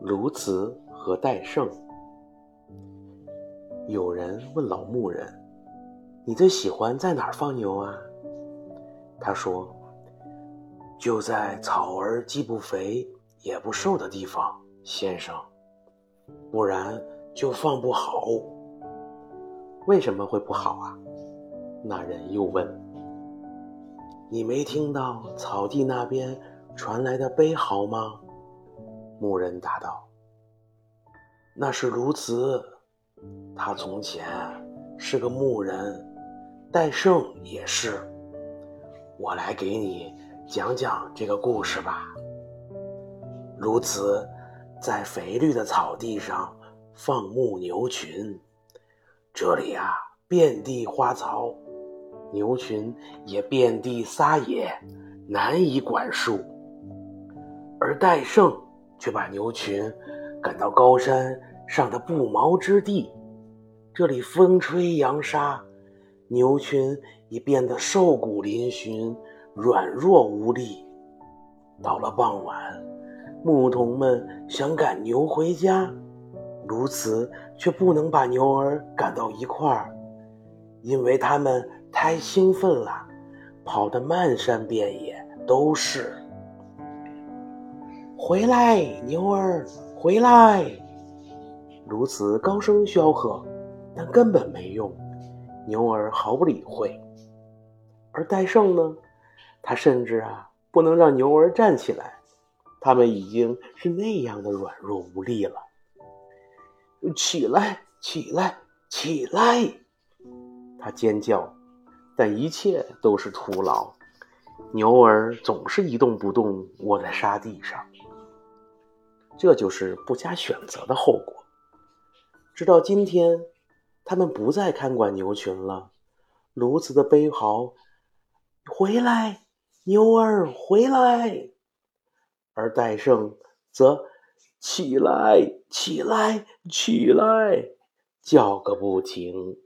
鸬鹚和戴胜。有人问老牧人：“你最喜欢在哪儿放牛啊？”他说：“就在草儿既不肥也不瘦的地方，先生，不然就放不好。”为什么会不好啊？那人又问：“你没听到草地那边传来的悲嚎吗？”牧人答道：“那是鸬鹚，他从前是个牧人，戴胜也是。我来给你讲讲这个故事吧。鸬鹚在肥绿的草地上放牧牛群，这里啊遍地花草，牛群也遍地撒野，难以管束。而戴胜。”却把牛群赶到高山上的不毛之地，这里风吹扬沙，牛群已变得瘦骨嶙峋、软弱无力。到了傍晚，牧童们想赶牛回家，如此却不能把牛儿赶到一块儿，因为他们太兴奋了，跑得漫山遍野都是。回来，牛儿，回来！如此高声吆喝，但根本没用，牛儿毫不理会。而戴胜呢？他甚至啊，不能让牛儿站起来，他们已经是那样的软弱无力了。起来，起来，起来！他尖叫，但一切都是徒劳。牛儿总是一动不动，卧在沙地上。这就是不加选择的后果。直到今天，他们不再看管牛群了。鸬鹚的悲嚎：“回来，牛儿，回来！”而戴胜则：“起来，起来，起来！”叫个不停。